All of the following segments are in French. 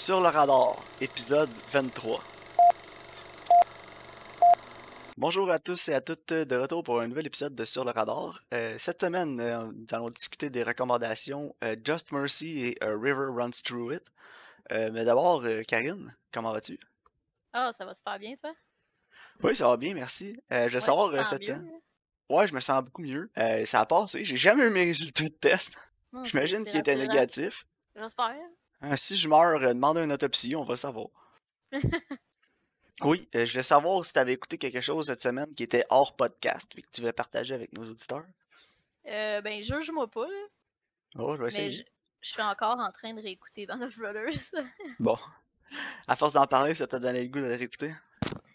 Sur le radar, épisode 23. Bonjour à tous et à toutes, de retour pour un nouvel épisode de Sur le radar. Euh, cette semaine, euh, nous allons discuter des recommandations euh, Just Mercy et A River Runs Through It. Euh, mais d'abord, euh, Karine, comment vas-tu? Ah, ça va super bien, toi? Oui, ça va bien, merci. Euh, je Ouais, savoir euh, cette semaine. Ouais, je me sens beaucoup mieux. Euh, ça a passé, j'ai jamais eu mes résultats de test. J'imagine étaient rassurant. négatifs. J'espère. Euh, si je meurs, euh, demande une autopsie, on va savoir. Oui, euh, je voulais savoir si tu avais écouté quelque chose cette semaine qui était hors podcast et que tu veux partager avec nos auditeurs. Euh, ben, juge-moi pas, là, Oh, je vais mais essayer. je, je suis encore en train de réécouter Band of Brothers. Bon. À force d'en parler, ça t'a donné le goût de le réécouter?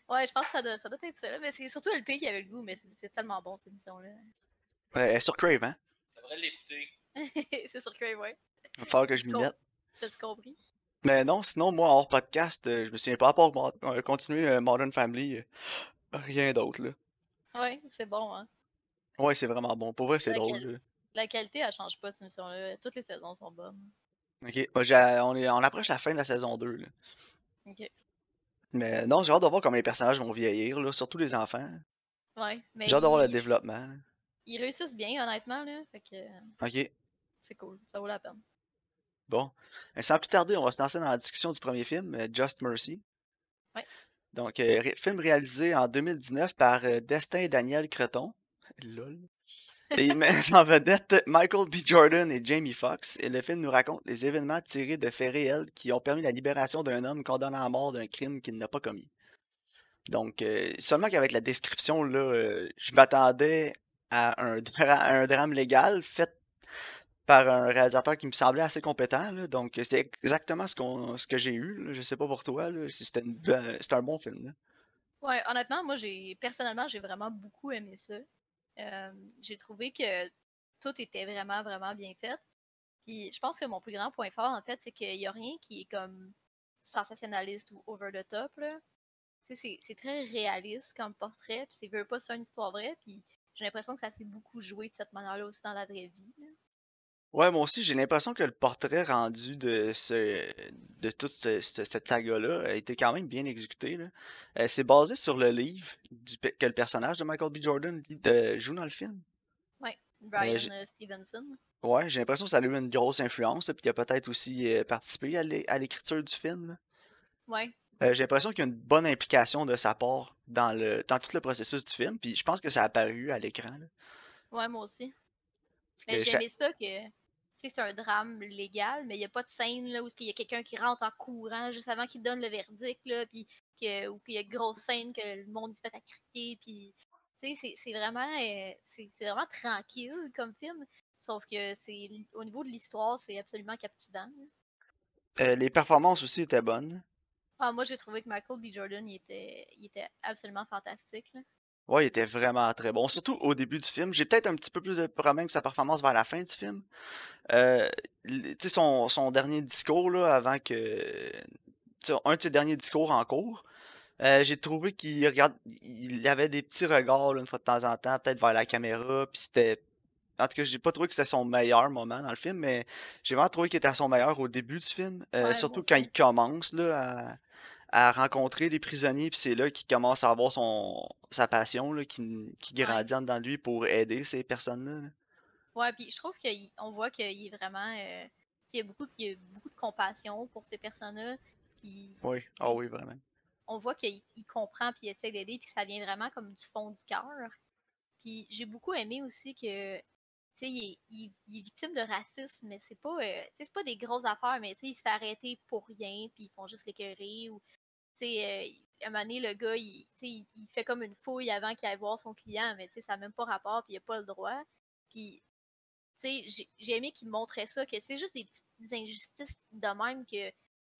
ouais, je pense que ça doit, ça doit être ça, là, mais c'est surtout LP qui avait le goût, mais c'est tellement bon, cette émission-là. Ouais, sur Crave, hein? Ça devrait l'écouter. c'est sur Crave, ouais. Il va falloir que je m'y mette. T'as-tu compris? Mais non, sinon, moi, hors podcast, euh, je me souviens pas, à part euh, continuer euh, Modern Family, rien d'autre, là. Ouais, c'est bon, hein. Ouais, c'est vraiment bon. Pour vrai, c'est drôle, là. La qualité, elle change pas, cette émission-là. Toutes les saisons sont bonnes. Ok, on, est, on approche la fin de la saison 2, là. Ok. Mais non, j'ai hâte de voir comment les personnages vont vieillir, là, surtout les enfants. Ouais, mais J'ai hâte de voir le développement, là. ils réussissent bien, honnêtement, là. Fait que Ok, c'est cool, ça vaut la peine. Bon. Et sans plus tarder, on va se lancer dans la discussion du premier film, euh, Just Mercy. Ouais. Donc, euh, ré- film réalisé en 2019 par euh, Destin et Daniel Creton. Lol. Et il met en vedette Michael B. Jordan et Jamie Foxx. Et le film nous raconte les événements tirés de faits réels qui ont permis la libération d'un homme condamné à mort d'un crime qu'il n'a pas commis. Donc, euh, seulement qu'avec la description, là, euh, je m'attendais à un, dra- un drame légal fait par un réalisateur qui me semblait assez compétent. Donc, c'est exactement ce, que j'ai eu. Là. Je sais pas pour toi, c'était, un bon film. là. Ouais, honnêtement, moi, j'ai personnellement, j'ai vraiment beaucoup aimé ça. Euh, j'ai trouvé que tout était vraiment, vraiment bien fait. Puis je pense que mon plus grand point fort, en fait, c'est qu'il n'y a rien qui est comme sensationnaliste ou over the top. C'est très réaliste comme portrait, puis c'est veut pas sur une histoire vraie, puis j'ai l'impression que ça s'est beaucoup joué de cette manière-là aussi dans la vraie vie. Ouais, moi aussi, j'ai l'impression que le portrait rendu de ce de toute ce- ce- cette saga-là a été quand même bien exécuté. Euh, c'est basé sur le livre du, que le personnage de Michael B. Jordan de- joue dans le film. Ouais, Brian euh, Stevenson. Ouais, j'ai l'impression que ça a eu une grosse influence, puis qu'il a peut-être aussi euh, participé à l'é- à l'écriture du film. là. Ouais, Euh, j'ai l'impression qu'il y a une bonne implication de sa part dans le dans tout le processus du film, puis je pense que ça a apparu à l'écran. ouais, moi aussi. Mais que j'ai cha- aimé ça que c'est un drame légal, mais il n'y a pas de scène là, où il y a quelqu'un qui rentre en courant juste avant qu'il donne le verdict, là, puis que, ou qu'il y a une grosse scène que le monde se fait à crier, puis tu sais, c'est- vraiment, euh, c'est vraiment tranquille comme film, sauf que c'est au niveau de l'histoire, c'est absolument captivant. Euh, les performances aussi étaient bonnes. Ah, moi, j'ai trouvé que Michael B. Jordan, il était, il était absolument fantastique. Là. Ouais, il était vraiment très bon. Surtout au début du film. J'ai peut-être un petit peu plus de problèmes que sa performance vers la fin du film. Euh, l- tu sais, son, son dernier discours, là, avant que. un de ses derniers discours en cours, euh, j'ai trouvé qu'il regarde, il avait des petits regards, là, une fois de temps en temps, peut-être vers la caméra, puis c'était. En tout cas, j'ai pas trouvé que c'était son meilleur moment dans le film, mais j'ai vraiment trouvé qu'il était à son meilleur au début du film. euh, Ouais, surtout quand il commence là, à, à rencontrer les prisonniers, puis c'est là qu'il commence à avoir son, sa passion là, qui, qui Ouais. grandit en dedans de lui pour aider ces personnes-là. là. Ouais, puis je trouve qu'on voit qu'il est vraiment. euh, il y a beaucoup, de- il y a beaucoup de compassion pour ces personnes-là. Puis Oui, ah oui, vraiment. on voit qu'il il comprend puis il essaie d'aider puis que ça vient vraiment comme du fond du cœur. Puis j'ai beaucoup aimé aussi que tu sais il, est- il- il est victime de racisme mais c'est pas euh, c'est pas des grosses affaires mais tu sais il se fait arrêter pour rien puis ils font juste l'écœurer ou tu sais euh, à un moment donné le gars il, tu sais, il, il fait comme une fouille avant qu'il aille voir son client mais tu sais ça n'a même pas rapport puis il a pas le droit. Puis tu sais j'ai aimé qu'il montrait ça que c'est juste des petites injustices de même que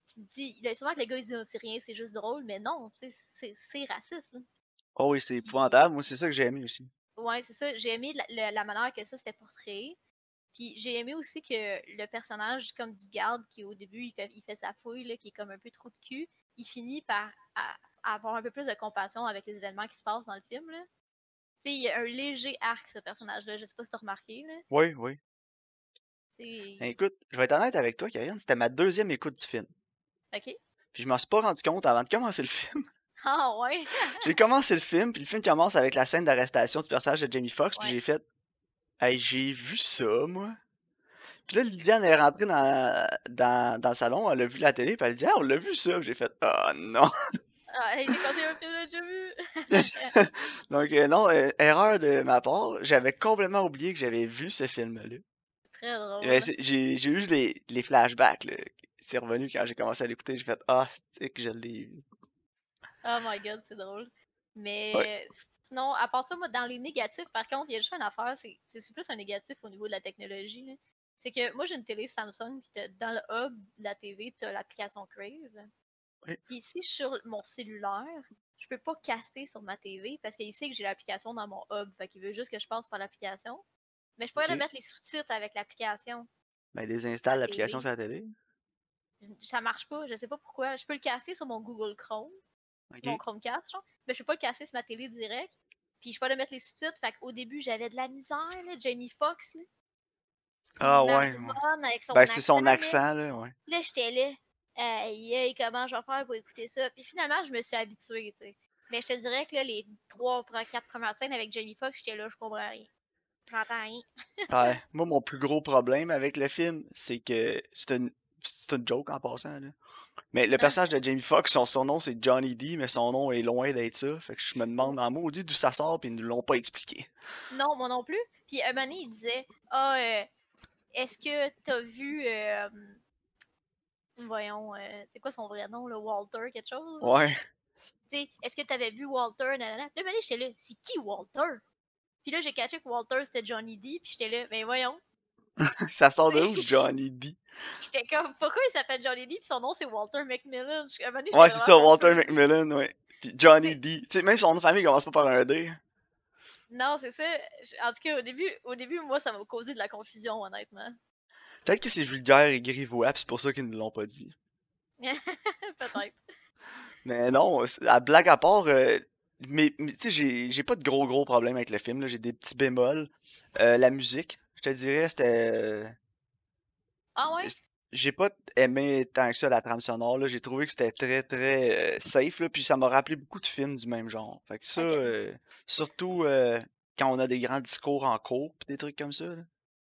tu te dis, il a souvent que le gars il dit Ah, c'est rien, c'est juste drôle, mais non, tu sais, c'est c'est raciste. là. Oh oui, c'est épouvantable. Moi, c'est ça que j'ai aimé aussi. Ouais, c'est ça. J'ai aimé la, la- la manière que ça c'était portrait. Puis j'ai aimé aussi que le personnage comme du garde qui au début il fait, il fait sa fouille, là, qui est comme un peu trop de cul, il finit par à- à avoir un peu plus de compassion avec les événements qui se passent dans le film. Là. Tu sais, il y a un léger arc, ce personnage-là. Je sais pas si t'as remarqué. Là. Oui, oui. Ben, écoute, je vais être honnête avec toi, Karine, c'était ma deuxième écoute du film. OK. Puis je m'en suis pas rendu compte avant de commencer le film. Ah ouais? j'ai commencé le film, puis le film commence avec la scène d'arrestation du personnage de Jamie Foxx, puis Ouais. j'ai fait Hey, j'ai vu ça, moi. Puis là, Lydiane est rentrée dans, dans, dans le salon, elle a vu la télé, puis elle dit Ah, on l'a vu ça. J'ai fait Ah non. Ah, j'ai film, déjà vu. Donc, euh, non, euh, erreur de ma part, j'avais complètement oublié que j'avais vu ce film-là. Très drôle. Euh, c'est- J'ai j'ai eu les, les flashbacks, là. C'est revenu quand j'ai commencé à l'écouter, j'ai fait Ah, c'est que je l'ai vu. Oh my god, c'est drôle. Mais sinon, à part ça, moi, dans les négatifs, par contre, il y a juste une affaire, c'est c'est plus un négatif au niveau de la technologie. là. C'est que moi, j'ai une télé Samsung, puis dans le hub de la TV, tu as l'application Crave. Oui. Puis ici, sur mon cellulaire, je peux pas caster sur ma TV parce qu'il sait que j'ai l'application dans mon hub. Fait qu'il veut juste que je passe par l'application. Mais je pourrais Ok. mettre les sous-titres avec l'application. Ben, désinstalle La l'application sur la télé. Ça marche pas, je sais pas pourquoi. Je peux le caster sur mon Google Chrome. Mon Chromecast, genre. Mais je peux pas le casser sur ma télé direct. Puis je peux pas le mettre les sous-titres. Fait qu'au début, j'avais de la misère, là. Jamie Foxx, là. Ah ouais. Ben, c'est son accent, là, ouais. Là, j'étais là. Aïe, comment je vais faire pour écouter ça? Puis finalement, je me suis habituée, tu sais. Mais je te dirais que là, les trois, quatre premières scènes avec Jamie Foxx, j'étais là, je comprends rien. J'entends rien. Ouais. Moi, mon plus gros problème avec le film, c'est que c'est une, c'est une joke en passant, là. Mais le personnage de Jamie Foxx, son surnom c'est Johnny D, mais son nom est loin d'être ça. Fait que je me demande en maudit d'où ça sort, puis ils ne l'ont pas expliqué. Non, moi non plus. Puis un moment donné, il disait Ah, euh, est-ce que t'as vu. euh, voyons, euh, c'est quoi son vrai nom, là, Walter, quelque chose? Ouais. Tu sais, est-ce que t'avais vu Walter? Nanana. Puis Là, j'étais là, c'est qui Walter? Puis là, j'ai catché que Walter, c'était Johnny D. Puis j'étais là, ben voyons. Ça sort de où, Johnny D? J'étais comme, pourquoi il s'appelle Johnny D? Puis son nom, c'est Walter McMillan? Ouais, c'est ça, Walter. McMillan, ouais. Puis Johnny D. Tu sais, même son nom de famille commence pas par un D. Non, c'est ça. En tout cas, au début, au début, moi, ça m'a causé de la confusion, honnêtement. Peut-être que c'est vulgaire et grivois, c'est pour ça qu'ils ne l'ont pas dit. Peut-être. Mais non, à blague à part, euh, mais, mais tu sais, j'ai pas de gros gros problèmes avec le film. J'ai des petits bémols. Euh, la musique, je te dirais, c'était. Ah ouais? J'ai pas aimé tant que ça la trame sonore. J'ai trouvé que c'était très très euh, safe, là. Puis ça m'a rappelé beaucoup de films du même genre. Fait que ça, euh, surtout euh, quand on a des grands discours en cours, pis des trucs comme ça, là.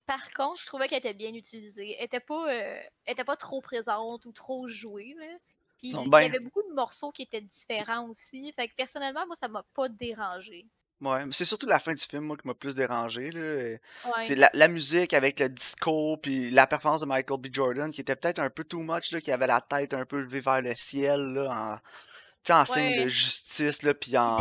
Par contre, je trouvais qu'elle était bien utilisée. Elle était pas, elle était pas trop présente ou trop jouée. Là. Puis il ben- y avait beaucoup de morceaux qui étaient différents aussi. Fait que personnellement, moi, ça m'a pas dérangé. Ouais, mais c'est surtout la fin du film, moi, qui m'a plus dérangé, là. Euh, Ouais. C'est la, la musique avec le disco, puis la performance de Michael B. Jordan qui était peut-être un peu too much, là, qui avait la tête un peu levée vers le ciel, là, en, en signe de Ouais. justice, là, puis en...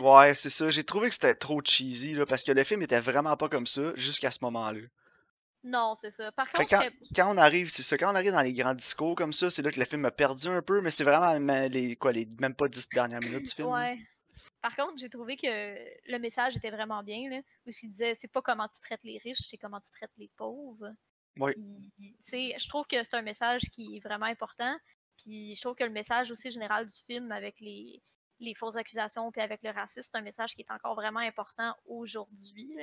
Ouais, c'est ça. J'ai trouvé que c'était trop cheesy, là, parce que le film était vraiment pas comme ça jusqu'à ce moment-là. Non, c'est ça. Par contre, quand, j'étais- quand on arrive, c'est ça, quand on arrive dans les grands discours comme ça, c'est là que le film m'a perdu un peu, mais c'est vraiment les, quoi, les même pas 10 dernières minutes du film. ouais. Par contre, j'ai trouvé que le message était vraiment bien. Là, où il disait c'est pas comment tu traites les riches, c'est comment tu traites les pauvres. Puis, sais, je trouve que c'est un message qui est vraiment important. Puis je trouve que le message aussi général du film avec les, les fausses accusations puis avec le racisme, c'est un message qui est encore vraiment important aujourd'hui.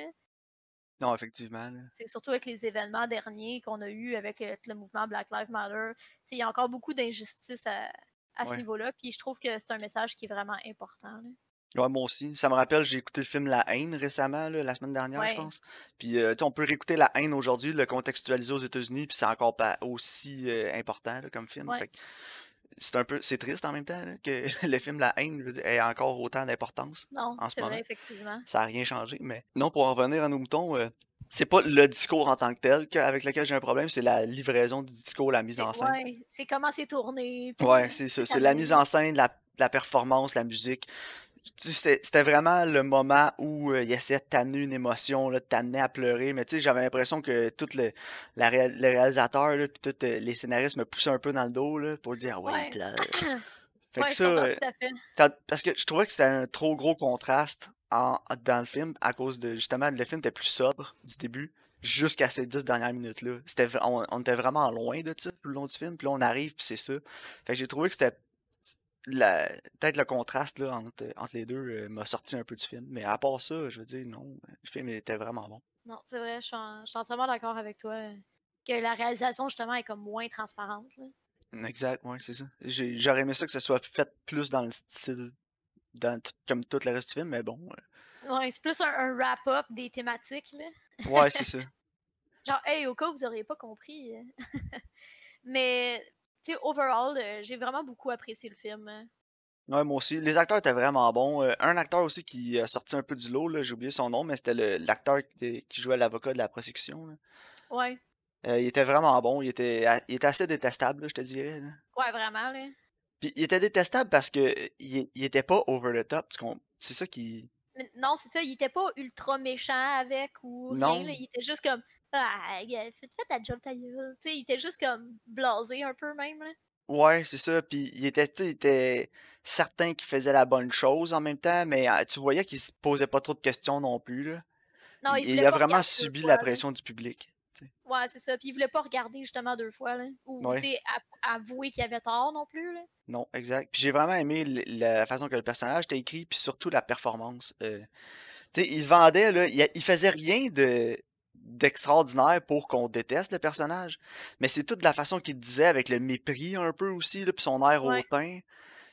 Non, effectivement. C'est surtout avec les événements derniers qu'on a eu avec euh, le mouvement Black Lives Matter. Il y a encore beaucoup d'injustices à, à ce Ouais. niveau-là. Puis je trouve que c'est un message qui est vraiment important. là. Ouais, moi aussi. Ça me rappelle, j'ai écouté le film La haine récemment, là, la semaine dernière, je pense. Puis, euh, tu sais, on peut réécouter La haine aujourd'hui, le contextualiser aux États-Unis, puis c'est encore pas aussi euh, important là, comme film. Ouais. C'est un peu, c'est triste en même temps là, que le film La haine ait encore autant d'importance. Non, En ce vrai, effectivement. Ça a rien changé. Mais non, pour en revenir à nos moutons, euh, c'est pas le discours en tant que tel avec lequel j'ai un problème, c'est la livraison du discours, la mise en scène. ouais, c'est comment c'est tourné. puis Ouais, c'est ça. c'est la mise en scène, la, la performance, la musique. C'était vraiment le moment où euh, il essayait de t'amener une émotion, là, de t'amener à pleurer. Mais tu sais, j'avais l'impression que tout le, la le réalisateur, puis tous euh, les scénaristes me poussaient un peu dans le dos là, pour dire Ah ouais, Ouais. il pleure. Fait Ouais, que ça, euh, fait. ça- parce que je trouvais que c'était un trop gros contraste en, dans le film à cause de justement le film était plus sobre du début jusqu'à ces dix dernières minutes là. C'était on, on était vraiment loin de ça tout le long du film, puis là on arrive puis c'est ça. Fait que j'ai trouvé que c'était peut-être le contraste là entre, entre les deux euh, m'a sorti un peu du film, mais à part ça, je veux dire non, le film était vraiment bon. Non, c'est vrai, je suis, en- je suis entièrement d'accord avec toi. euh, Que la réalisation, justement, est comme moins transparente. là. Exact, ouais, c'est ça. J'aurais aimé ça que ce soit fait plus dans le style, dans tout- comme tout le reste du film, mais bon. euh, Ouais, c'est plus un, un wrap-up des thématiques, là. Ouais, c'est ça. Genre, hey, au cas où vous auriez pas compris. euh. Mais, tu sais, overall, euh, j'ai vraiment beaucoup apprécié le film. hein. Ouais, moi aussi. Les acteurs étaient vraiment bons. Euh, un acteur aussi qui a sorti un peu du lot, là, j'ai oublié son nom, mais c'était l'acteur qui, qui jouait l'avocat de la prosecution. là. Ouais, Euh, il était vraiment bon. Il était, il était assez détestable, là, je te dirais. ouais, vraiment, là. Puis il était détestable parce que il, il était pas over the top. C'est ça qui. Mais non, c'est ça, il était pas ultra méchant avec ou rien, Non. là, il était juste comme Ah, fais fais ta job, ta gueule. Tu sais, il était juste comme blasé un peu même, là. Ouais, c'est ça. Puis il était, il était certain qu'il faisait la bonne chose en même temps, mais euh, tu voyais qu'il se posait pas trop de questions non plus, là. Non, il, il il voulait a vraiment subi fois, la là. pression du public. Ouais, c'est ça. Puis il voulait pas regarder justement deux fois, là. Ou, Ouais. tu sais, a- avouer qu'il avait tort non plus, là. Non, exact. Puis j'ai vraiment aimé la façon que le personnage était écrit, puis surtout la performance. Euh, tu sais, il vendait, là, il, il faisait rien de d'extraordinaire pour qu'on déteste le personnage, mais c'est toute la façon qu'il disait avec le mépris un peu aussi, là, puis son air Ouais. hautain.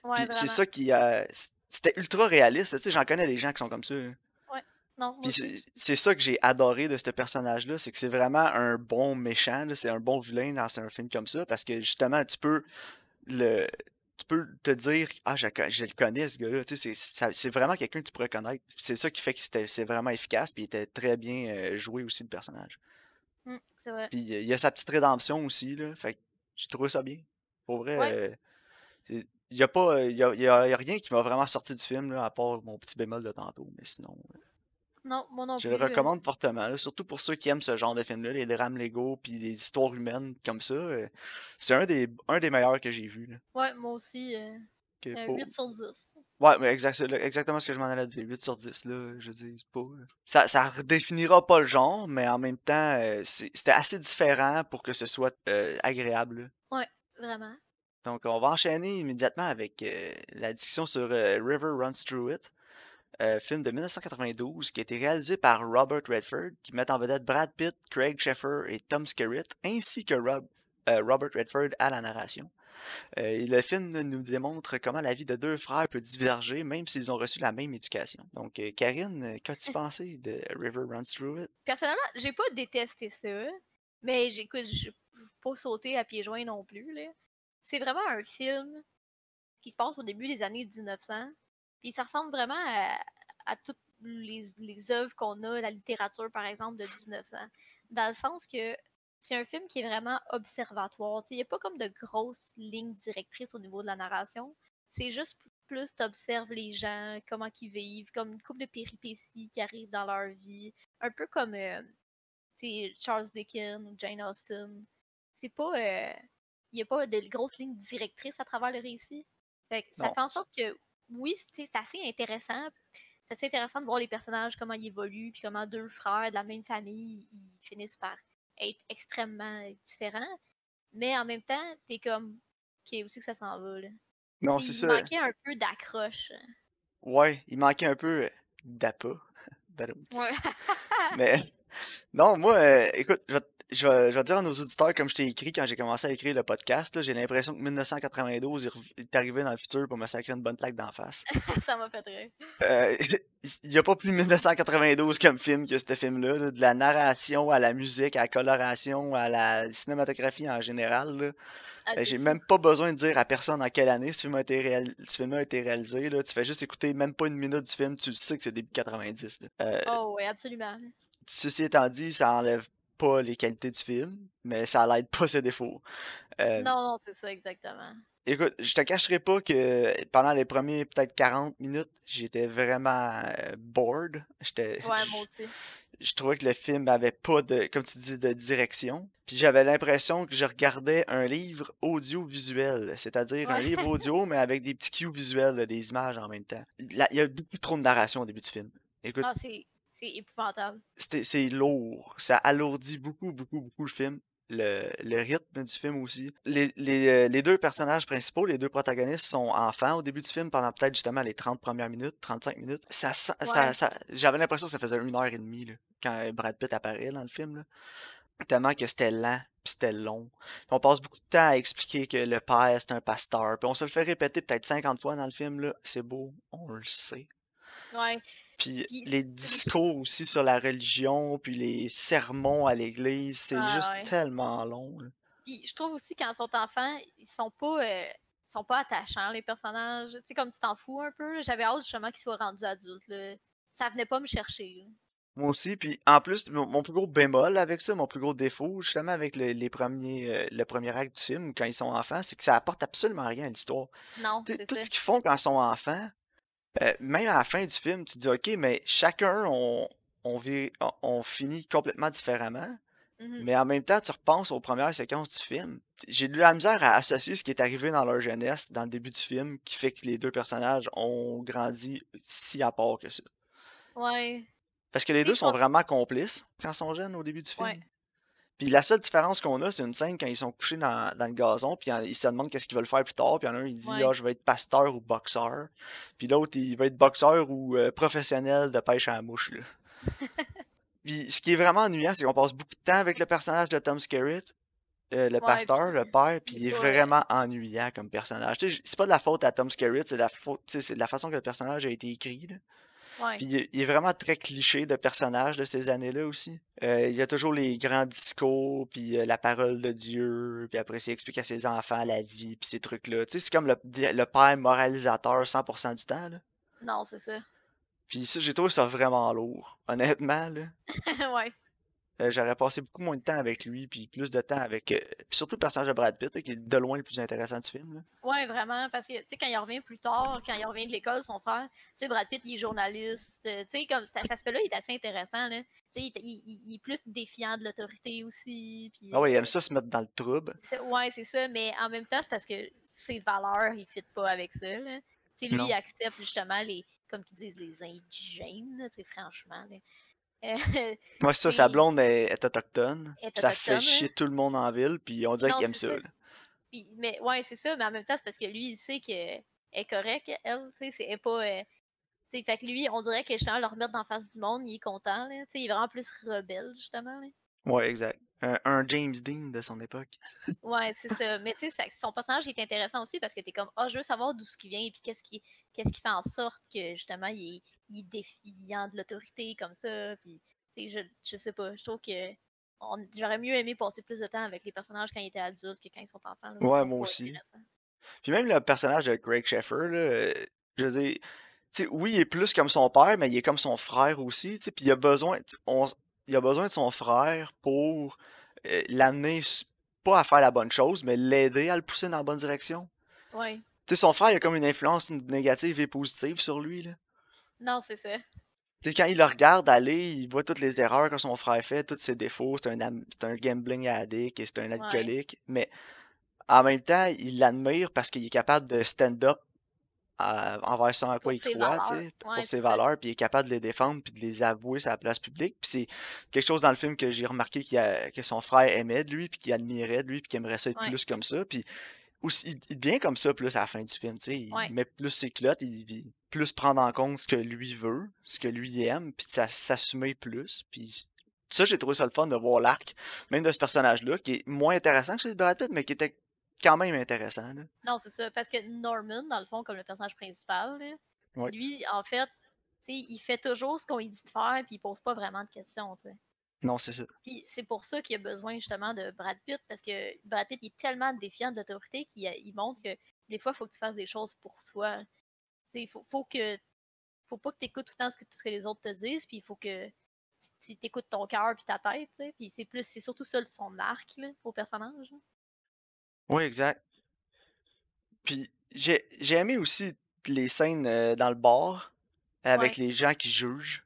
Ouais, c'est ça qui euh, c'était ultra réaliste, tu sais, j'en connais des gens qui sont comme ça. hein. Non, Puis c'est ça que j'ai adoré de ce personnage-là, c'est que c'est vraiment un bon méchant, c'est un bon vilain dans un film comme ça, parce que justement, tu peux le tu peux te dire ah je, je le connais ce gars-là tu sais c'est vraiment quelqu'un que tu pourrais connaître c'est ça qui fait que c'est vraiment efficace puis il était très bien joué aussi le personnage Hum, c'est vrai. puis il y a sa petite rédemption aussi là fait que j'ai trouvé ça bien pour vrai Ouais. euh, il y a pas y a, il y a- il y a rien qui m'a vraiment sorti du film là, à part mon petit bémol de tantôt mais sinon euh, Non, moi non je plus. le euh, recommande fortement là, surtout pour ceux qui aiment ce genre de film là les drames légaux puis des histoires humaines comme ça euh, c'est un des un des meilleurs que j'ai vu là Ouais, moi aussi. euh, que euh, pour- 8 sur 10. Ouais, mais exact, exactement ce que je m'en allais dire. 8 sur 10, là, je dis, pas... euh, Ça, ça redéfinira pas le genre, mais en même temps, euh, c'était assez différent pour que ce soit euh, agréable. là. Vraiment. Donc, on va enchaîner immédiatement avec euh, la discussion sur euh, River Runs Through It, euh, film de 1992 qui a été réalisé par Robert Redford, qui met en vedette Brad Pitt, Craig Sheffer et Tom Skerritt, ainsi que Rob- euh, Robert Redford à la narration. Euh, le film nous démontre comment la vie de deux frères peut diverger, même s'ils ont reçu la même éducation. Donc, Karine, qu'as-tu pensé de River Runs Through It? Personnellement, j'ai pas détesté ça, mais j'écoute, j'ai pas sauté à pieds joints non plus. C'est vraiment un film qui se passe au début des années 1900, puis ça ressemble vraiment à, à toutes les, les œuvres qu'on a, la littérature par exemple de 1900, dans le sens que c'est un film qui est vraiment observatoire. Il n'y a pas comme de grosses lignes directrices au niveau de la narration. C'est juste plus t'observes les gens, comment ils vivent, comme une couple de péripéties qui arrivent dans leur vie. Un peu comme euh, Charles Dickens ou Jane Austen. C'est pas. Il n'y a pas de grosses lignes directrices à travers le récit. Fait que ça fait en sorte que, oui, c'est assez intéressant. C'est assez intéressant de voir les personnages, comment ils évoluent, puis comment deux frères de la même famille, ils finissent par être extrêmement différents. Mais en même temps, t'es comme, ok, où c'est que ça s'en va, là? Non, c'est il ça. manquait un peu d'accroche. Ouais, il manquait un peu euh, d'appât. Ouais. Mais non, moi, euh, écoute, je vais, te- je, vais, je vais dire à nos auditeurs, comme je t'ai écrit quand j'ai commencé à écrire le podcast, j'ai l'impression que 1992 il rev- est arrivé dans le futur pour me sacrer une bonne claque d'en face. ça m'a fait rire. Euh, Il n'y a pas plus 1992 comme film que ce film-là, là, de la narration à la musique, à la coloration, à la cinématographie en général. Ah, c'est J'ai même pas besoin de dire à personne en quelle année ce film a été, réal- ce film a été réalisé. Là. Tu fais juste écouter même pas une minute du film, tu le sais que c'est début 90. là. Euh, Oh, oui, absolument. Ceci étant dit, ça enlève pas les qualités du film, mais ça l'aide pas ses défauts. Euh, Non, non, c'est ça, exactement. Écoute, je te cacherai pas que pendant les premiers peut-être 40 minutes, j'étais vraiment euh, bored. J'étais, Ouais, moi aussi. je trouvais que le film avait pas de, comme tu dis, de direction. Puis j'avais l'impression que je regardais un livre audiovisuel, c'est-à-dire un livre audio, mais avec des petits cues visuels, des images en même temps. Là, Il y a beaucoup trop de narration au début du film. Écoute, Ah, c'est c'est épouvantable. c'est lourd. Ça alourdit beaucoup, beaucoup, beaucoup le film. Le, le rythme du film aussi. Les, les, euh, les deux personnages principaux, les deux protagonistes, sont enfants au début du film pendant peut-être justement les 30 premières minutes, 35 minutes. Ça, ça, Ouais. ça- J'avais l'impression que ça faisait une heure et demie là, quand Brad Pitt apparaît dans le film. là. tellement que c'était lent, puis c'était long. Puis on passe beaucoup de temps à expliquer que le père, c'est un pasteur. Puis on se le fait répéter peut-être 50 fois dans le film, là. C'est beau, on le sait. Ouais. Puis les discours aussi sur la religion, puis les sermons à l'église, c'est Ah, juste ouais. tellement long. là. Puis je trouve aussi quand ils sont enfants, ils sont pas euh, ils sont pas attachants les personnages. Tu sais comme tu t'en fous un peu. J'avais hâte justement qu'ils soient rendus adultes. Là. Ça venait pas me chercher. là. Moi aussi, puis en plus, mon, plus gros bémol avec ça, mon plus gros défaut, justement avec le, les premiers, euh, le premier acte du film, quand ils sont enfants, c'est que ça apporte absolument rien à l'histoire. Non, c'est Tout ça. ce qu'ils font quand ils sont enfants, euh, même à la fin du film, tu te dis, ok, mais chacun, on, on, vit- on, on finit complètement différemment. Mhm. Mais en même temps, tu repenses aux premières séquences du film. J'ai eu la misère à associer ce qui est arrivé dans leur jeunesse, dans le début du film, qui fait que les deux personnages ont grandi si à part que ça. Ouais. Parce que les deux sont vraiment complices quand ils sont jeunes au début du film. Ouais. Puis la seule différence qu'on a, c'est une scène quand ils sont couchés dans, dans le gazon, puis ils se demandent qu'est-ce qu'ils veulent faire plus tard, puis il y en a un, il dit Ouais. Ah, je vais être pasteur ou boxeur. Puis l'autre, il va être boxeur ou euh, professionnel de pêche à la mouche. Là. puis ce qui est vraiment ennuyant, c'est qu'on passe beaucoup de temps avec le personnage de Tom Skerritt, euh, le Ouais, pasteur, puis le père, puis il est vraiment ennuyant comme personnage. C'est pas de la faute à Tom Skerritt, c'est de la faute, c'est de la façon que le personnage a été écrit. Là. Ouais. Puis il est- il est vraiment très cliché de personnage de ces années-là aussi. Euh, il y a toujours les grands discours, puis euh, la parole de Dieu, puis après, il explique à ses enfants la vie, puis ces trucs-là. Tu sais, c'est comme le, le père moralisateur 100% du temps, là. Non, c'est ça. Puis ça, j'ai trouvé ça vraiment lourd. Honnêtement, là. ouais. Euh, J'aurais passé beaucoup moins de temps avec lui, puis plus de temps avec... euh, puis surtout le personnage de Brad Pitt, là, qui est de loin le plus intéressant du film. Ouais, vraiment. Parce que, tu sais, quand il revient plus tard, quand il revient de l'école, son frère, tu sais, Brad Pitt, il est journaliste. euh, Tu sais, comme cet aspect-là, il est assez intéressant, là. Tu sais, il, il- il- il est plus défiant de l'autorité aussi. Puis, Ah ouais, il aime ça se mettre dans le trouble. Ouais, c'est ça, mais en même temps, c'est parce que ses valeurs, ils ne fitent pas avec ça. Tu sais, lui, Non. il accepte justement les, comme ils disent, les indigènes, tu sais, franchement. Là. Moi, c'est ça, sa blonde est, est autochtone. Est ça fait autochtone, chier tout le monde en ville, puis on dirait qu'il aime ça, ça. puis- mais ouais, c'est ça, mais en même temps, c'est parce que lui, il sait qu'elle est correcte, elle, tu sais, c'est pas. euh, fait que lui, on dirait que justement, le remettre dans la face du monde, il est content, là. Tu sais, il est vraiment plus rebelle, justement, là. Ouais, exact. Un, un James Dean de son époque. Ouais, c'est ça. Mais tu sais, son personnage est intéressant aussi parce que t'es comme, ah, je veux savoir d'où ce qui vient et puis qu'est-ce qui, qu'est-ce qui fait en sorte que justement il est, il est défiant de l'autorité comme ça. Puis, tu sais, je, je sais pas. Je trouve que j'aurais mieux aimé passer plus de temps avec les personnages quand ils étaient adultes que quand ils sont enfants. là, Ouais, moi aussi. Puis même le personnage de Greg Sheffer, là, je veux dire, tu sais, oui, il est plus comme son père, mais il est comme son frère aussi, tu sais, puis il a besoin, on- il a besoin de son frère pour euh, l'amener, pas à faire la bonne chose, mais l'aider à le pousser dans la bonne direction. Ouais. Tu sais, son frère, il a comme une influence négative et positive sur lui, là. Non, c'est ça. Tu sais, quand il le regarde aller, il voit toutes les erreurs que son frère fait, tous ses défauts, c'est un, un gambling addict et c'est un alcoolique, mais en même temps, il l'admire parce qu'il est capable de stand-up à- envers ce en quoi Pour il croit, pour ses valeurs, puis il est capable de les défendre puis de les avouer sur la place publique. Puis c'est quelque chose dans le film que j'ai remarqué a- que son frère aimait de lui, puis qu'il admirait de lui, puis qu'il aimerait ça être Ouais. plus comme ça. Puis aussi, il, devient comme ça plus à la fin du film, tu sais. Il Ouais. met plus ses culottes, il, il- plus prendre en compte ce que lui veut, ce que lui aime, puis ça- s'assumer plus. Puis ça, j'ai trouvé ça le fun de voir l'arc, même de ce personnage-là, qui est moins intéressant que celui de Brad Pitt, mais qui était quand même intéressant. là. Non, c'est ça. Parce que Norman, dans le fond, comme le personnage principal, là, Ouais. lui, en fait, il fait toujours ce qu'on lui dit de faire, puis il pose pas vraiment de questions. Non, c'est ça. Puis c'est pour ça qu'il a besoin justement de Brad Pitt, parce que Brad Pitt il est tellement défiant de l'autorité qu'il il montre que des fois, il faut que tu fasses des choses pour toi. Il faut, faut que faut pas que tu écoutes tout le temps ce que, ce que les autres te disent, puis il faut que tu- t'écoutes ton cœur puis ta tête. Puis c'est plus c'est surtout ça son arc là, au personnage. Oui, exact. Puis j'ai j'ai aimé aussi les scènes euh, dans le bar avec Ouais. les gens qui jugent.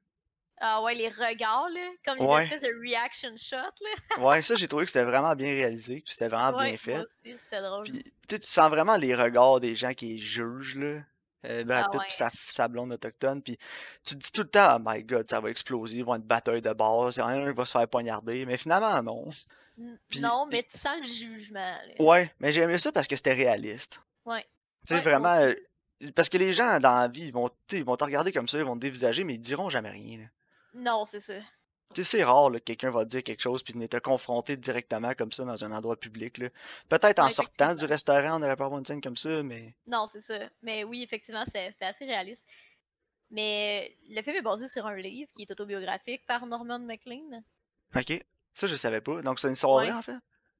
Ah ouais, les regards, là, comme les Ouais. espèces de reaction shots, là. Ouais, ça, j'ai trouvé que c'était vraiment bien réalisé, puis c'était vraiment ouais, bien fait. moi aussi, c'était drôle. Puis tu sais, tu sens vraiment les regards des gens qui jugent, là. Euh, Brad Ah Pitt ouais. pis sa, sa blonde autochtone, puis tu te dis tout le temps, oh my god, ça va exploser, ils vont être bataille de base, il y en a un qui va se faire poignarder, mais finalement, non. Non, mais tu sens le jugement, là. Ouais, mais j'ai aimé ça parce que c'était réaliste. Ouais. Tu sais, Ouais, vraiment, euh, parce que les gens dans la vie, ils vont, ils vont te regarder comme ça, ils vont te dévisager, mais ils diront jamais rien, là. Non, c'est ça. Tu sais, c'est rare là, que quelqu'un va dire quelque chose puis venir te confronter directement comme ça dans un endroit public. là. Peut-être en Ouais, sortant du restaurant, on n'aurait pas avoir une scène comme ça, mais. Non, c'est ça. Mais oui, effectivement, c'était c'était assez réaliste. Mais le film est basé sur un livre qui est autobiographique par Norman MacLean. Ok. Ça, je savais pas. Donc, c'est une soirée, Ouais. en fait.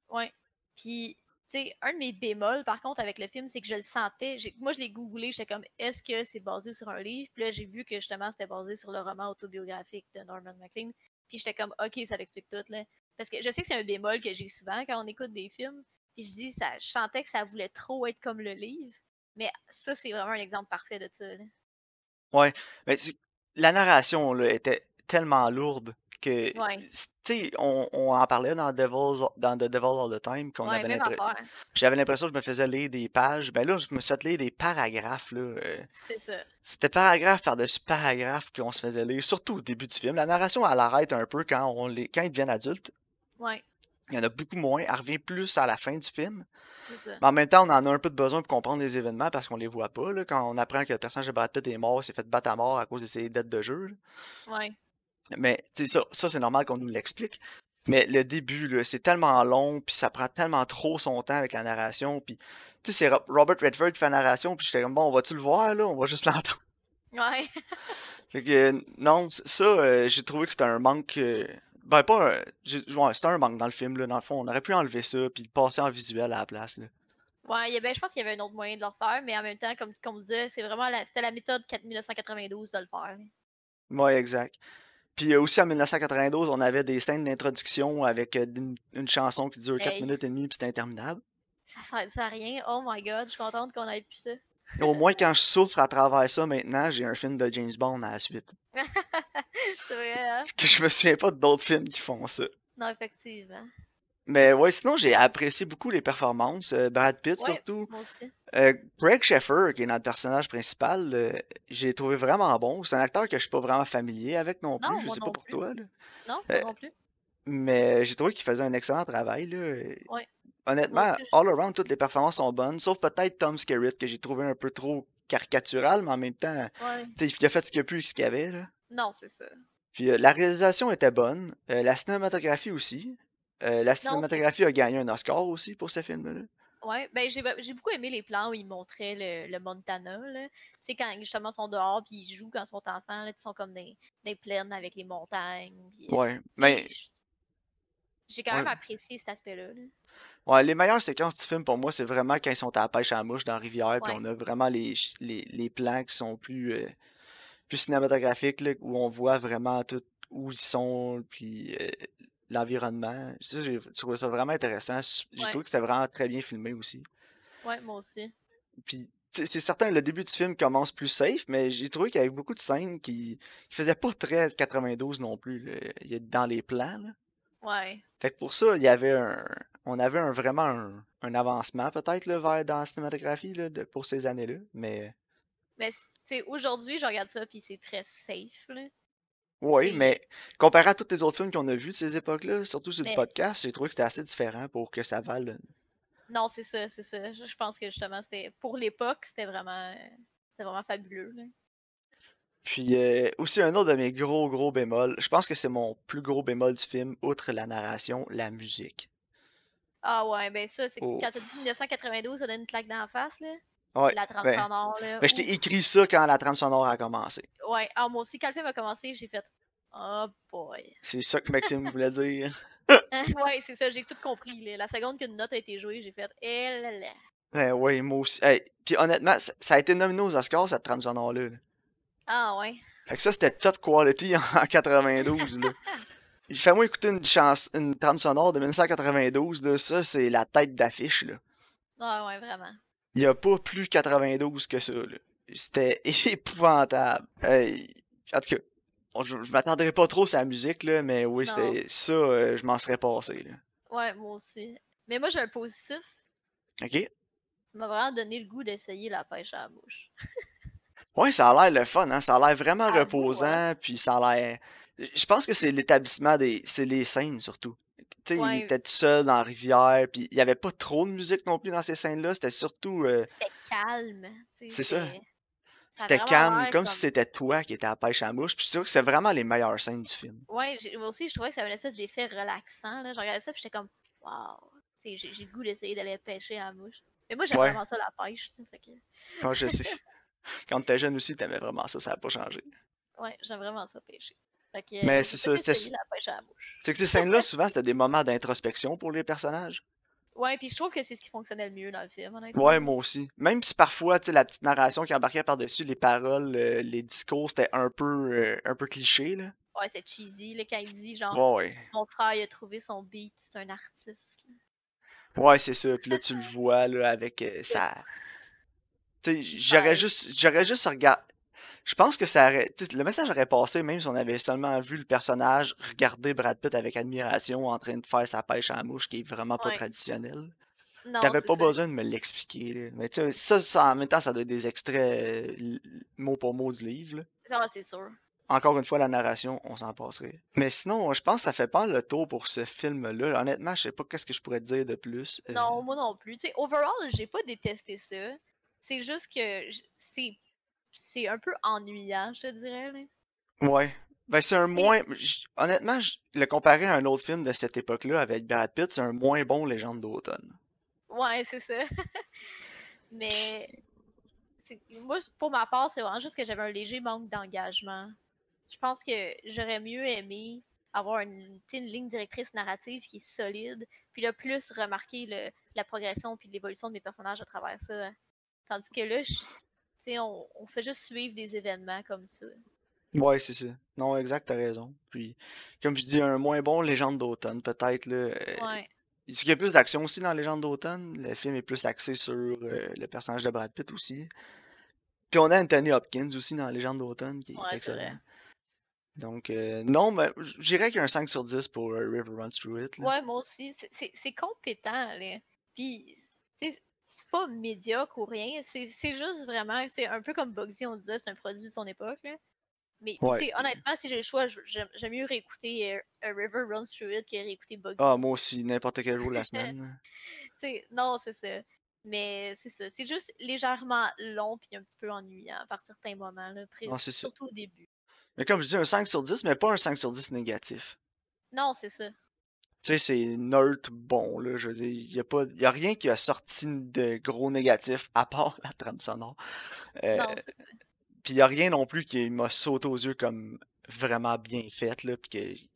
Ouais. Puis, tu sais, un de mes bémols, par contre, avec le film, c'est que je le sentais. Moi, je l'ai googlé, j'étais comme, est-ce que c'est basé sur un livre? Puis là, j'ai vu que justement, c'était basé sur le roman autobiographique de Norman MacLean. Puis j'étais comme, ok, ça l'explique tout, là. Parce que je sais que c'est un bémol que j'ai souvent quand on écoute des films. Puis je dis, ça, je sentais que ça voulait trop être comme le livre. Mais ça, c'est vraiment un exemple parfait de ça, là. Ouais. Mais tu- la narration là, était tellement lourde que. Ouais. C- Tu sais, on, on en parlait dans, Devil's, dans The Devil All the Time, qu'on Ouais, avait. J'avais l'impression que je me faisais lire des pages. Ben là, je me suis fait lire des paragraphes. Là. euh, C'est ça. C'était paragraphe par-dessus paragraphe qu'on se faisait lire, surtout au début du film. La narration, elle arrête un peu quand, on les... quand ils deviennent adultes. Ouais, Il y en a beaucoup moins. Elle revient plus à la fin du film. ça. Mais en même temps, on en a un peu de besoin pour comprendre les événements parce qu'on les voit pas. Là. Quand on apprend que le personnage de Brad Pitt est mort, il s'est fait battre à mort à cause de ses dettes de jeu. là. Ouais. Mais ça, ça c'est normal qu'on nous l'explique. Mais le début, c'est tellement long, puis ça prend tellement trop son temps avec la narration. Puis, tu sais, c'est Ro- Robert Redford qui fait la narration, puis j'étais comme, bon, on va-tu le voir, là? On va juste l'entendre. Ouais. Fait que, non, ça, euh, j'ai trouvé que c'était un manque. euh, ben, pas un. Ouais, c'était un manque dans le film, là. Dans le fond, on aurait pu enlever ça, puis le passer en visuel à la place, là. Ouais, ben, je pense qu'il y avait un autre moyen de le faire, mais en même temps, comme, comme on disait, c'est vraiment la, c'était la méthode 4992 de le faire. Ouais, exact. Puis euh, aussi en 1992, on avait des scènes d'introduction avec euh, une, une chanson qui dure 4 Hey. minutes et demie, puis c'était interminable. Ça sert, ça à rien. Oh my god, je suis contente qu'on ait pu ça. Au moins, quand je souffre à travers ça maintenant, j'ai un film de James Bond à la suite. c'est vrai, hein? Que je me souviens pas d'autres films qui font ça. Non, effectivement. Mais ouais, sinon, j'ai apprécié beaucoup les performances. euh, Brad Pitt, Ouais. surtout. Moi aussi. Euh, Greg Sheffer, qui est notre personnage principal, euh, j'ai trouvé vraiment bon. C'est un acteur que je suis pas vraiment familier avec non plus. Non, je sais pas pour plus. toi. là. Non, moi Euh, non plus. Mais j'ai trouvé qu'il faisait un excellent travail. Là. Ouais. Honnêtement, aussi, je- all around, toutes les performances sont bonnes, sauf peut-être Tom Skerritt, que j'ai trouvé un peu trop caricatural, mais en même temps, Ouais. il a fait ce qu'il a pu ce qu'il y avait. Là. Non, c'est ça. Puis la réalisation était bonne, la cinématographie aussi. La cinématographie a gagné un Oscar aussi pour ce film-là. Ouais, ben j'ai beaucoup aimé les plans où ils montraient le, le Montana. Tu sais, quand justement ils sont dehors puis ils jouent quand ils sont enfants, là, ils sont comme des, des plaines avec les montagnes. euh, Ouais, mais J'ai quand même Ouais. apprécié cet aspect-là. là. ouais, les meilleures séquences du film pour moi, c'est vraiment quand ils sont à la pêche à la mouche dans la rivière, puis on a vraiment les, les, les plans qui sont plus, euh, plus cinématographiques, là, où on voit vraiment tout où ils sont, puis euh, l'environnement. Ça, j'ai trouvé ça vraiment intéressant. J'ai Ouais. trouvé que c'était vraiment très bien filmé aussi. Ouais, moi aussi. Puis, c'est certain, le début du film commence plus safe, mais j'ai trouvé qu'il y avait beaucoup de scènes qui, qui faisaient pas très 92 non plus, là, il y a- dans les plans. là. Ouais. Fait que pour ça, il y avait un. On avait un, vraiment un, un avancement peut-être vers dans la cinématographie là, de- pour ces années-là. Mais Mais tu sais, aujourd'hui, je regarde ça puis c'est très safe. Là. Oui, mais comparé à tous les autres films qu'on a vus de ces époques-là, surtout sur le podcast, j'ai trouvé que c'était assez différent pour que ça vale. Non, c'est ça, c'est ça. Je, pense que justement, c'était pour l'époque, c'était vraiment, c'était vraiment fabuleux. là. Puis euh, aussi un autre de mes gros gros bémols, je pense que c'est mon plus gros bémol du film, outre la narration, la musique. Ah ouais, ben ça, c'est Oh. quand t'as dit 1992, ça donne une claque dans la face, là. Ouais, La trame ben, sonore, là. ben, je t'ai écrit ça quand la trame sonore a commencé. Ouais, alors moi aussi, quand le film a commencé, j'ai fait Oh boy. C'est ça que Maxime voulait dire. ouais, c'est ça, j'ai tout compris. là. La seconde qu'une note a été jouée, j'ai fait Eh là là. Ben oui, moi aussi. Hey, puis honnêtement, ça, ça a été nominé aux Oscars, cette trame sonore-là. là. Ah ouais. Fait que ça, c'était top quality en 92, là. Fais-moi écouter une, chance, une trame sonore de 1992, là. Ça, c'est la tête d'affiche, là. Ah ouais, vraiment. Il y a pas plus 92 que ça, là. C'était épouvantable. Hey, en tout cas, on- je, je m'attendrais pas trop à la musique, là, mais oui, c'était ça, euh, je m'en serais passé, là. Ouais, moi aussi. Mais moi, j'ai un positif. OK? Ça m'a vraiment donné le goût d'essayer la pêche à la mouche. Ouais, ça a l'air le fun, hein. Ça a l'air vraiment reposant, puis ça a l'air. Je pense que c'est l'établissement des. C'est les scènes surtout. Tu il était tout seul dans la rivière, puis il y avait pas trop de musique non plus dans ces scènes-là. C'était surtout. euh, C'était calme. C'est ça. c'était- calme, comme si c'était toi qui étais à la pêche à la mouche. Puis je trouve que c'est vraiment les meilleures scènes du film. Ouais, moi aussi, je trouvais que ça avait une espèce d'effet relaxant. Là. Je regardais ça, puis j'étais comme, waouh, j'ai le goût d'essayer d'aller pêcher à la mouche. Mais moi, j'aime Ouais. vraiment ça, la pêche. que, Moi, je sais. Quand t'étais jeune aussi, t'aimais vraiment ça, ça n'a pas changé. ouais, j'aime vraiment ça, pêcher. Fait que, Mais euh, c'est ça. C'est que ces scènes-là, souvent, c'était des moments d'introspection pour les personnages. Ouais, puis je trouve que c'est ce qui fonctionnait le mieux dans le film, honnêtement. Ouais, moi aussi. Même si parfois, tu sais, la petite narration qui embarquait par-dessus, les paroles, euh, les discours, c'était un peu, euh, un peu cliché, là. Ouais, c'est cheesy, là, quand il dit, genre, Ouais, ouais. mon frère, il a trouvé son beat, c'est un artiste. là. Ouais, c'est ça. Puis là, tu le vois, là, avec euh, ça. Tu sais, j'aurais Ouais. juste, j'aurais juste regardé. Je pense que ça aurait. le message aurait passé même si on avait seulement vu le personnage regarder Brad Pitt avec admiration en train de faire sa pêche à la mouche qui est vraiment pas Ouais. traditionnelle. T'avais pas ça. besoin de me l'expliquer. Mais tu sais, ça, ça, en même temps, ça doit être des extraits euh, mot pour mot du livre. Ah, c'est sûr. Encore une fois, la narration, on s'en passerait. Mais sinon, je pense que ça fait pas le tour pour ce film-là. Honnêtement, je sais pas qu'est-ce que je pourrais te dire de plus. Euh, Non, moi non plus. Overall, j'ai pas détesté ça. C'est juste que c'est c'est un peu ennuyant, je te dirais. là. Ouais. Ben, c'est un moins. Honnêtement, le comparer à un autre film de cette époque-là avec Brad Pitt, c'est un moins bon Légende d'automne. Ouais, c'est ça. Mais moi, pour ma part, c'est vraiment juste que j'avais un léger manque d'engagement. Je pense que j'aurais mieux aimé avoir une, ligne directrice narrative qui est solide, puis là, plus remarquer le- la progression puis l'évolution de mes personnages à travers ça. Tandis que là, je- on, on fait juste suivre des événements comme ça. Ouais, c'est ça. Non, exact, t'as raison. Puis, comme je dis, un moins bon Légende d'automne, peut-être, là. euh, Ouais. Est-ce qu'il y a plus d'action aussi dans Légende d'automne? Le film est plus axé sur euh, le personnage de Brad Pitt aussi. Puis on a Anthony Hopkins aussi dans Légende d'automne, qui est Ouais, excellent. Donc, euh, non, mais j- je dirais qu'il y a un 5 sur 10 pour euh, River Runs Through It. là. Ouais, moi aussi. C'est- compétent, là. Puis, c'est pas médiocre ou rien. C'est juste vraiment, c'est un peu comme Bugsy, on disait, c'est un produit de son époque, là. Mais, Ouais. honnêtement, si j'ai le choix, j'aime mieux réécouter euh, A River Runs Through It que réécouter Bugsy. Ah, moi aussi, n'importe quel jour de la semaine. Non, c'est ça. Mais c'est ça. C'est juste légèrement long puis un petit peu ennuyant par certains moments, là, ça. surtout au début. Mais comme je dis, un 5 sur 10, mais pas un 5 sur 10 négatif. Non, c'est ça. Tu sais, c'est neutre bon, là. Je veux dire, il y a, pas, y a rien qui a sorti de gros négatif, à part la trame sonore. Euh, Non. Puis y a rien non plus qui m'a sauté aux yeux comme vraiment bien fait, là. Puis que. Tu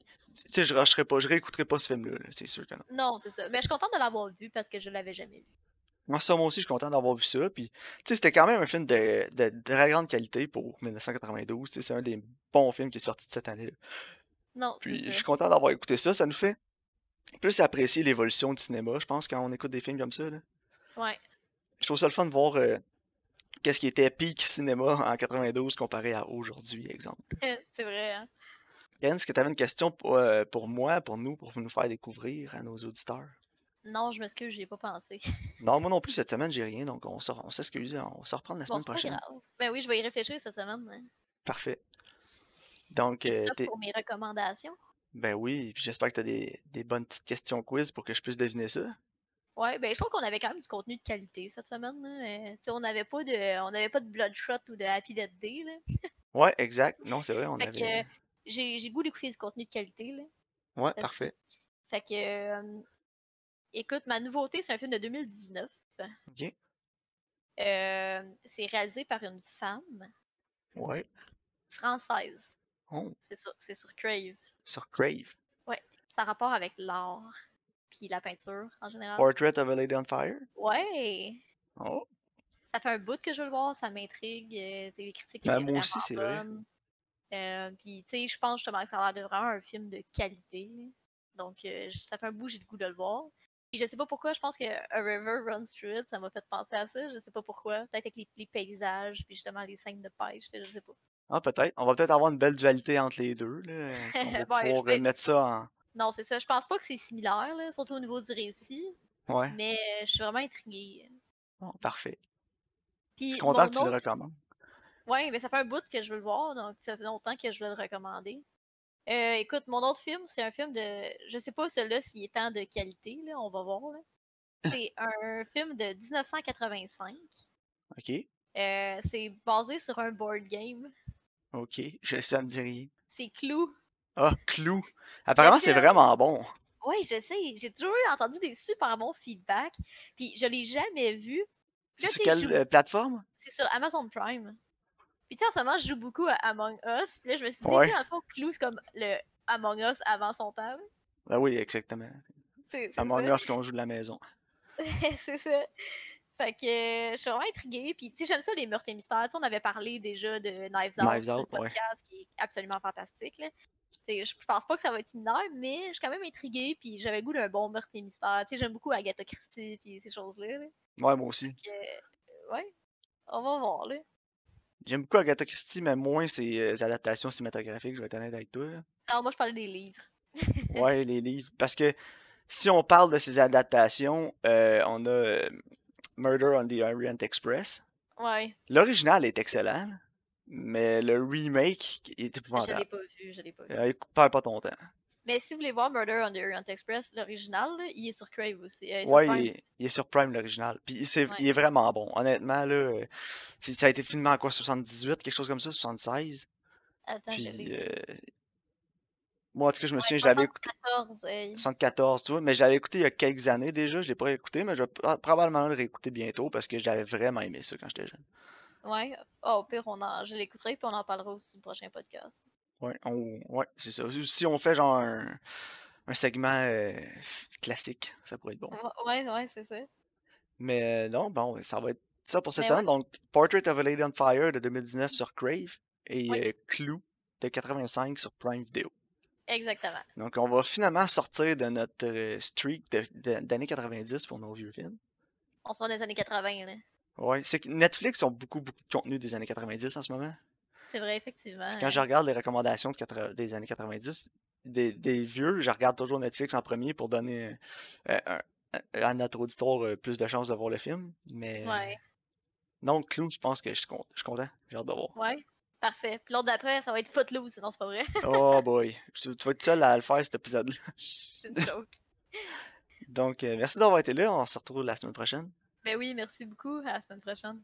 sais, je rusherai pas, je réécouterai pas ce film-là, là, c'est sûr que non. Non, c'est ça. Mais je suis contente de l'avoir vu parce que je l'avais jamais vu. Moi, ça, moi aussi, je suis content d'avoir vu ça. Puis, tu sais, c'était quand même un film de, de très grande qualité pour 1992. Tu sais, c'est un des bons films qui est sorti de cette année. Non, c'est Puis, je suis content d'avoir écouté ça. Ça nous fait plus apprécier l'évolution du cinéma, je pense, quand on écoute des films comme ça. Là. Ouais. Je trouve ça le fun de voir euh, qu'est-ce qui était peak cinéma en 92 comparé à aujourd'hui, exemple. c'est vrai, hein. Yann, est-ce que tu avais une question pour, euh, pour moi, pour nous, pour nous faire découvrir à nos auditeurs? Non, je m'excuse, j'y ai pas pensé. Non, moi non plus, cette semaine, j'ai rien, donc on, sort- on s'excuse, on va se reprendre la Bon, semaine pas prochaine. grave. Ben oui, je vais y réfléchir cette semaine. hein. Parfait. Donc, euh, pour mes recommandations? Ben oui, puis j'espère que tu as des, des bonnes petites questions quiz pour que je puisse deviner ça. Ouais, ben je trouve qu'on avait quand même du contenu de qualité cette semaine. là. Euh, tu sais, on n'avait pas de on n'avait pas de Bloodshot ou de Happy Death Day. Là. Ouais, exact. Non, c'est vrai, on Fait avait. euh, j'ai goût d'écouter du contenu de qualité. Là. Ouais, parfait. Fait que euh, écoute, ma nouveauté, c'est un film de 2019. Ok. Euh, c'est réalisé par une femme Ouais. française. Oh, C'est sur, c'est sur Crave. Sur Crave. Ça a rapport avec l'art puis la peinture en général. Portrait of a Lady on Fire? Ouais! Oh, Ça fait un bout que je veux le voir, ça m'intrigue. euh, les critiques Ben, moi aussi, c'est vrai. Euh, Puis, tu sais, je pense justement que ça a l'air de vraiment un film de qualité. Donc, euh, ça fait un bout, j'ai le goût de le voir. Puis, je sais pas pourquoi, je pense que A River Runs Through It, ça m'a fait penser à ça. Je sais pas pourquoi. Peut-être avec les, les paysages, puis justement les scènes de pêche, je sais pas. Ah, peut-être. On va peut-être avoir une belle dualité entre les deux. Là. On va Ouais, pouvoir je vais- mettre ça Non, c'est ça. Je pense pas que c'est similaire, là, surtout au niveau du récit. en. Ouais. Mais euh, je suis vraiment intriguée. Bon, parfait. Je Puis, suis content que tu le recommandes. Ouais, mais ça fait un bout que je veux le voir, donc ça fait longtemps que je veux le recommander. Euh, écoute, mon autre film, c'est un film de. Je sais pas celui-là s'il est tant de qualité, là, on va voir. là. C'est un film de 1985. Ok. Euh, c'est basé sur un board game. Ok, je, ça me dit rien. C'est Clou. Ah, Clou. Apparemment, c'est que- vraiment bon. Oui, je sais. J'ai toujours entendu des super bons feedbacks. Puis je l'ai jamais vu. Là, Sur quelle joue- euh, plateforme? C'est sur Amazon Prime. Puis tu sais, en ce moment, je joue beaucoup à Among Us. Puis là, je me suis dit, Ouais. le fond, Clou, c'est comme le Among Us avant son temps. Ah oui, exactement. C'est c'est Among ça. Us qu'on joue de la maison. c'est ça. Fait que euh, je suis vraiment intriguée. Puis, tu sais, j'aime ça, les meurtres et mystères. Tu sais, on avait parlé déjà de Knives Out Knives sur le Out, ouais. podcast, qui est absolument fantastique. Là. Je pense pas que ça va être similaire, mais je suis quand même intriguée. Puis, j'avais le goût d'un bon meurtre et mystère. Tu sais, j'aime beaucoup Agatha Christie puis ces choses-là. là. Ouais, moi aussi. Fait que, ouais, on va voir, là. J'aime beaucoup Agatha Christie, mais moins ses euh, adaptations cinématographiques, je vais être honnête avec toi. là. Alors, moi, je parlais des livres. Ouais, les livres. Parce que si on parle de ces adaptations, euh, on a euh, Murder on the Orient Express. Ouais, L'original est excellent, mais le remake est je l'ai épouvantable. pas vu, je l'ai pas vu. Euh, perds pas ton temps. Mais si vous voulez voir Murder on the Orient Express, l'original, il est sur Crave aussi. euh, Ouais, il est, il est sur Prime l'original. Puis Ouais. il est vraiment bon. Honnêtement, là, euh, ça a été filmé en quoi, 78, quelque chose comme ça, 76. Attends, je Puis l'ai. euh, moi, en tout cas, je me Ouais, souviens, je l'avais écouté 74, hey. 74, tu vois, mais je l'avais écouté il y a quelques années déjà. Je l'ai pas écouté, mais je vais pro- probablement le réécouter bientôt parce que j'avais vraiment aimé ça quand j'étais jeune. Ouais. Oh, au pire, on en... je l'écouterai puis on en parlera aussi au prochain podcast. Ouais, on- ouais, c'est ça. Si on fait genre un, un segment euh, classique, ça pourrait être bon. Ouais, ouais, c'est ça. Mais euh, non, bon, ça va être ça pour cette Mais semaine. Donc, Portrait of a Lady on Fire de 2019 sur Crave et Oui. euh, Clue de 85 sur Prime Video. Exactement. Donc, on va finalement sortir de notre euh, streak d'années 90 pour nos vieux films. On sera dans les années 80, là. Ouais, c'est que Netflix ont beaucoup, beaucoup de contenu des années 90 en ce moment. C'est vrai, effectivement. Puis quand je euh, regarde les recommandations de des années 90, des, des vieux, je regarde toujours Netflix en premier pour donner euh, un- un- à notre auditoire euh, plus de chances de voir le film. Mais Ouais, non, Clou, je pense que je suis. Je suis content. J'ai hâte de voir. ouais. Parfait. Puis l'autre d'après, ça va être Footloose, sinon c'est pas vrai. Oh boy, tu tu vas être seul à le faire cet épisode-là. c'est une joke. Donc, euh, merci d'avoir été là. On se retrouve la semaine prochaine. Ben oui, merci beaucoup. À la semaine prochaine.